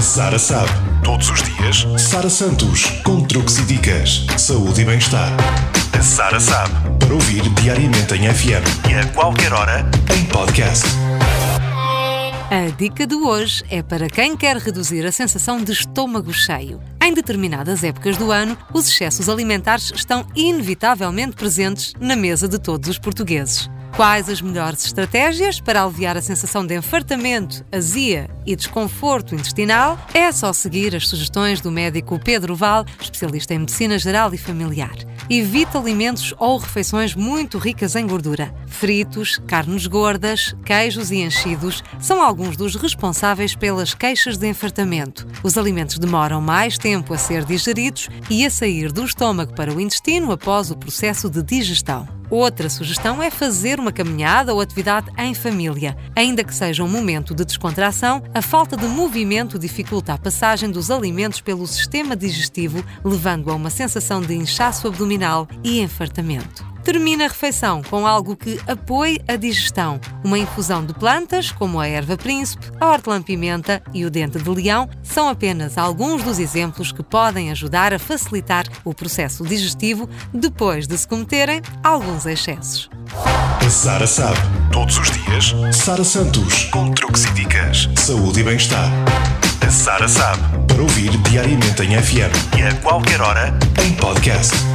A Sara sabe. Todos os dias, Sara Santos, com truques e dicas, saúde e bem-estar. A Sara sabe. Para ouvir diariamente em FM e a qualquer hora em podcast. A dica de hoje é para quem quer reduzir a sensação de estômago cheio. Em determinadas épocas do ano, os excessos alimentares estão inevitavelmente presentes na mesa de todos os portugueses. Quais as melhores estratégias para aliviar a sensação de enfartamento, azia e desconforto intestinal? É só seguir as sugestões do médico Pedro Val, especialista em medicina geral e familiar. Evite alimentos ou refeições muito ricas em gordura. Fritos, carnes gordas, queijos e enchidos são alguns dos responsáveis pelas queixas de enfartamento. Os alimentos demoram mais tempo a ser digeridos e a sair do estômago para o intestino após o processo de digestão. Outra sugestão é fazer uma caminhada ou atividade em família. Ainda que seja um momento de descontração, a falta de movimento dificulta a passagem dos alimentos pelo sistema digestivo, levando a uma sensação de inchaço abdominal e enfartamento. Termina a refeição com algo que apoie a digestão. Uma infusão de plantas, como a erva príncipe, a hortelã-pimenta e o dente de leão, são apenas alguns dos exemplos que podem ajudar a facilitar o processo digestivo depois de se cometerem alguns excessos. Sara sabe. Todos os dias, Sara Santos, com truques e dicas, saúde e bem-estar. A Sara sabe. Para ouvir diariamente em FM e a qualquer hora em podcast.